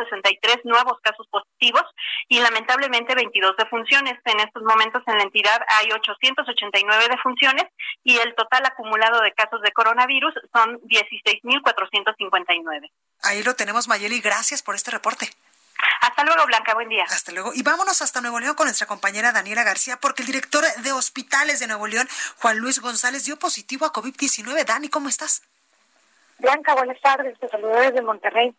463 nuevos casos positivos y lamentablemente 22 defunciones. En estos momentos en la entidad hay 889 defunciones y el total acumulado de casos de coronavirus son 16.459. Ahí lo tenemos, Mayeli. Gracias por este reporte. Hasta luego, Blanca. Buen día. Hasta luego. Y vámonos hasta Nuevo León con nuestra compañera Daniela García, porque el director de hospitales de Nuevo León, Juan Luis González, dio positivo a COVID-19. Dani, ¿cómo estás? Blanca, buenas tardes. Te saludo desde Monterrey.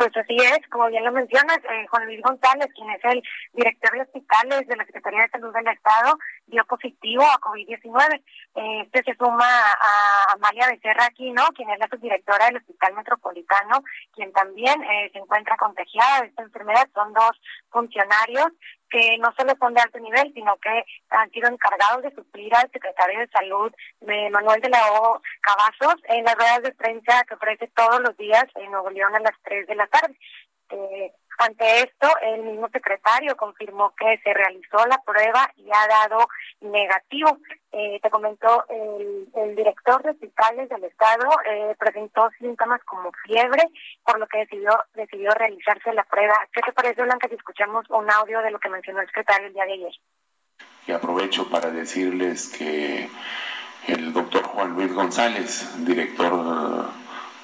Pues así es, como bien lo mencionas, eh, Juan Luis González, quien es el director de hospitales de la Secretaría de Salud del Estado, dio positivo a COVID-19. Eh, este se suma a Amalia Becerra Aquino, quien es la subdirectora del Hospital Metropolitano, quien también eh, se encuentra contagiada de esta enfermedad. Son dos funcionarios que no solo son de alto nivel, sino que han sido encargados de suplir al secretario de Salud, Manuel de la O. Cavazos, en las ruedas de prensa que ofrece todos los días en Nuevo León a las 3 de la tarde. Eh, ante esto, el mismo secretario confirmó que se realizó la prueba y ha dado negativo. Eh, te comentó el, director de hospitales del estado eh, presentó síntomas como fiebre, por lo que decidió decidió realizarse la prueba. ¿Qué te parece, Blanca, si escuchamos un audio de lo que mencionó el secretario el día de ayer? Y aprovecho para decirles que el doctor Juan Luis González, director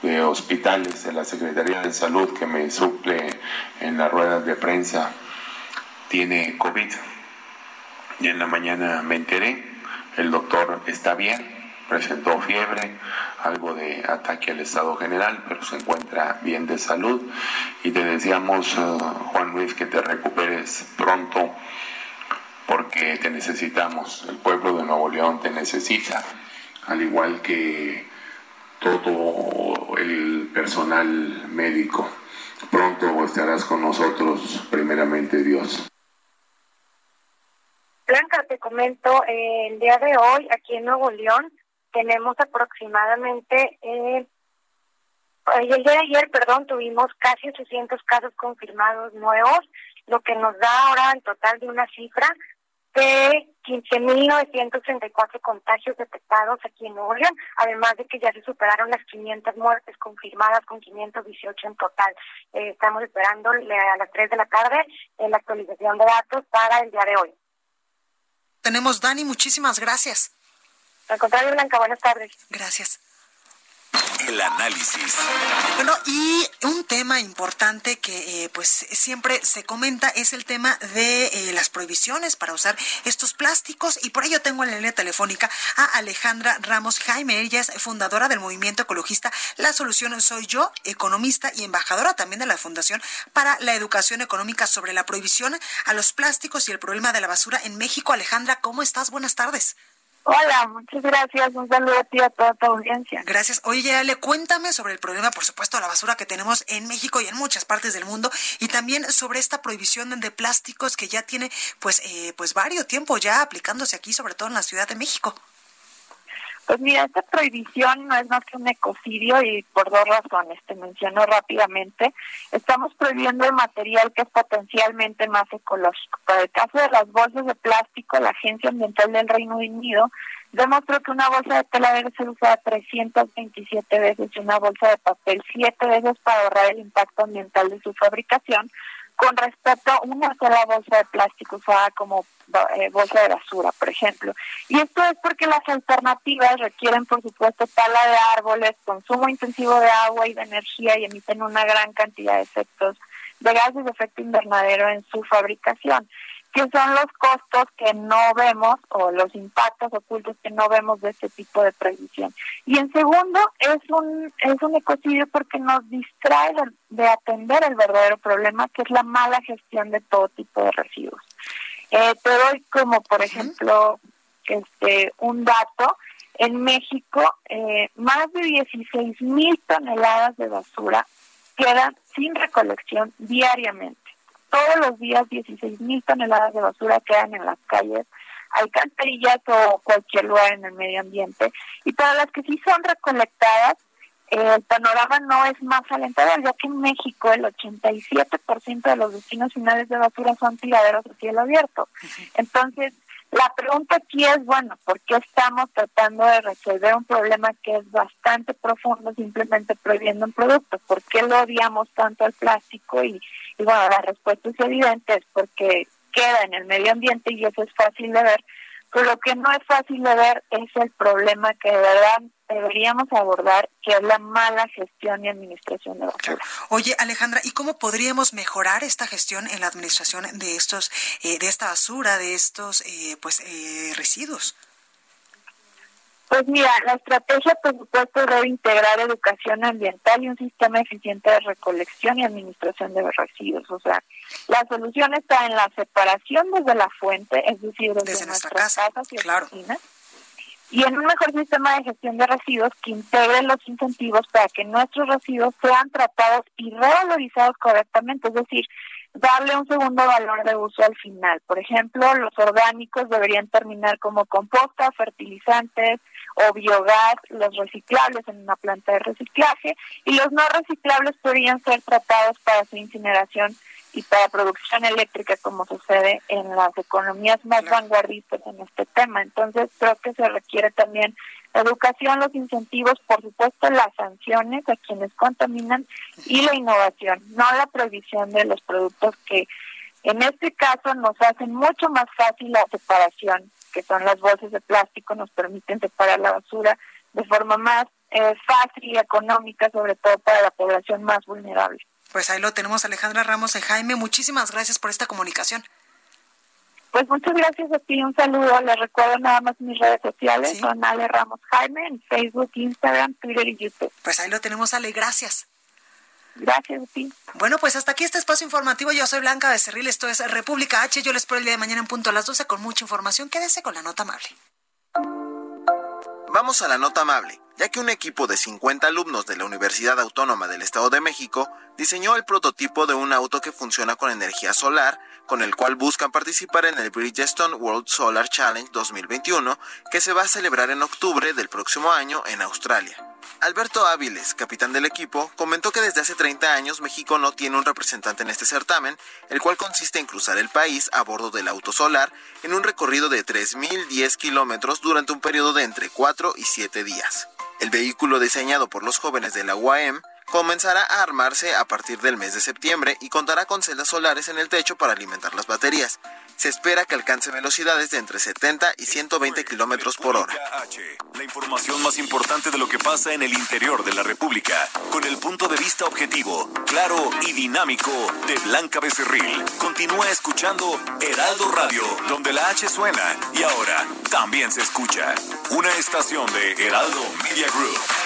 de hospitales de la Secretaría de Salud que me suple en las ruedas de prensa tiene COVID. Y en la mañana me enteré, el doctor está bien, presentó fiebre, algo de ataque al estado general, pero se encuentra bien de salud. Y te deseamos, eh, Juan Luis, que te recuperes pronto, porque te necesitamos, el pueblo de Nuevo León te necesita, al igual que todo el personal médico. Pronto estarás con nosotros, primeramente Dios. Blanca, te comento, el día de hoy aquí en Nuevo León tenemos aproximadamente, eh, el día de ayer, perdón, tuvimos casi 800 casos confirmados nuevos, lo que nos da ahora en total de una cifra de 15.934 contagios detectados aquí en León, además de que ya se superaron las 500 muertes confirmadas con 518 en total. Eh, estamos esperando a las 3 de la tarde la actualización de datos para el día de hoy. Tenemos Dani, muchísimas gracias. Al contrario, Blanca, buenas tardes. Gracias. El análisis. Bueno, y un tema importante que eh, pues siempre se comenta es el tema de eh, las prohibiciones para usar estos plásticos y por ello tengo en la línea telefónica a Alejandra Ramos Jaime. Ella es fundadora del movimiento ecologista La Solución Soy Yo, economista y embajadora también de la Fundación para la Educación Económica sobre la prohibición a los plásticos y el problema de la basura en México. Alejandra, ¿cómo estás? Buenas tardes. Hola, muchas gracias. Un saludo a ti y a toda tu audiencia. Gracias. Oye, Ale, cuéntame sobre el problema, por supuesto, la basura que tenemos en México y en muchas partes del mundo y también sobre esta prohibición de plásticos que ya tiene pues eh, pues varios tiempo ya aplicándose aquí, sobre todo en la Ciudad de México. Pues mira, esta prohibición no es más que un ecocidio y por dos razones. Te menciono rápidamente. Estamos prohibiendo el material que es potencialmente más ecológico. Para el caso de las bolsas de plástico, la Agencia Ambiental del Reino Unido demostró que una bolsa de tela debe ser usada 327 veces y una bolsa de papel 7 veces para ahorrar el impacto ambiental de su fabricación con respecto a una sola bolsa de plástico usada como eh, bolsa de basura, por ejemplo. Y esto es porque las alternativas requieren, por supuesto, tala de árboles, consumo intensivo de agua y de energía y emiten una gran cantidad de efectos de gases de efecto invernadero en su fabricación que son los costos que no vemos o los impactos ocultos que no vemos de este tipo de prohibición. Y en segundo, es un, es un ecocidio porque nos distrae de, atender el verdadero problema, que es la mala gestión de todo tipo de residuos. Eh, te doy como, por ejemplo, este un dato. En México, eh, más de 16 mil toneladas de basura quedan sin recolección diariamente todos los días 16 mil toneladas de basura quedan en las calles, alcantarillas o cualquier lugar en el medio ambiente. Y para las que sí son recolectadas, el panorama no es más alentador, ya que en México el 87% de los destinos finales de basura son tiraderos a cielo abierto. Entonces, la pregunta aquí es, bueno, ¿por qué estamos tratando de resolver un problema que es bastante profundo simplemente prohibiendo un producto? ¿Por qué lo odiamos tanto al plástico? Y, y bueno, la respuesta es evidente, es porque queda en el medio ambiente y eso es fácil de ver, pero lo que no es fácil de ver es el problema que de verdad deberíamos abordar, que es la mala gestión y administración de basura. Oye, Alejandra, ¿y cómo podríamos mejorar esta gestión en la administración de estos, eh, de esta basura, de estos, eh, pues, eh, residuos? Pues mira, la estrategia, por supuesto, debe integrar educación ambiental y un sistema eficiente de recolección y administración de residuos. O sea, la solución está en la separación desde la fuente, es decir, desde, nuestras casas y oficinas, y en un mejor sistema de gestión de residuos que integre los incentivos para que nuestros residuos sean tratados y revalorizados correctamente. Es decir, darle un segundo valor de uso al final. Por ejemplo, los orgánicos deberían terminar como composta, fertilizantes o biogás, los reciclables en una planta de reciclaje y los no reciclables podrían ser tratados para su incineración y para producción eléctrica como sucede en las economías más vanguardistas en este tema. Entonces creo que se requiere también educación, los incentivos, por supuesto las sanciones a quienes contaminan y la innovación, no la prohibición de los productos que en este caso nos hacen mucho más fácil la separación, que son las bolsas de plástico, nos permiten separar la basura de forma más eh, fácil y económica, sobre todo para la población más vulnerable. Pues ahí lo tenemos, Alejandra Ramos y Jaime. Muchísimas gracias por esta comunicación. Pues muchas gracias a ti, un saludo. Les recuerdo nada más mis redes sociales, son Ale Ramos Jaime en Facebook, Instagram, Twitter y YouTube. Pues ahí lo tenemos, Ale, gracias. Gracias a ti. Bueno, pues hasta aquí este espacio informativo. Yo soy Blanca Becerril, esto es República H. Yo les espero el día de mañana en punto a las 12 con mucha información. Quédese con la nota amable. Vamos a la nota amable, ya que un equipo de 50 alumnos de la Universidad Autónoma del Estado de México diseñó el prototipo de un auto que funciona con energía solar, con el cual buscan participar en el Bridgestone World Solar Challenge 2021, que se va a celebrar en octubre del próximo año en Australia. Alberto Áviles, capitán del equipo, comentó que desde hace 30 años México no tiene un representante en este certamen, el cual consiste en cruzar el país a bordo del auto solar en un recorrido de 3.010 kilómetros durante un periodo de entre 4 y 7 días. El vehículo diseñado por los jóvenes de la UAM comenzará a armarse a partir del mes de septiembre y contará con celdas solares en el techo para alimentar las baterías. Se espera que alcance velocidades de entre 70 y 120 kilómetros por hora. La información más importante de lo que pasa en el interior de la República, con el punto de vista objetivo, claro y dinámico de Blanca Becerril. Continúa escuchando Heraldo Radio, donde la H suena y ahora también se escucha. Una estación de Heraldo Media Group.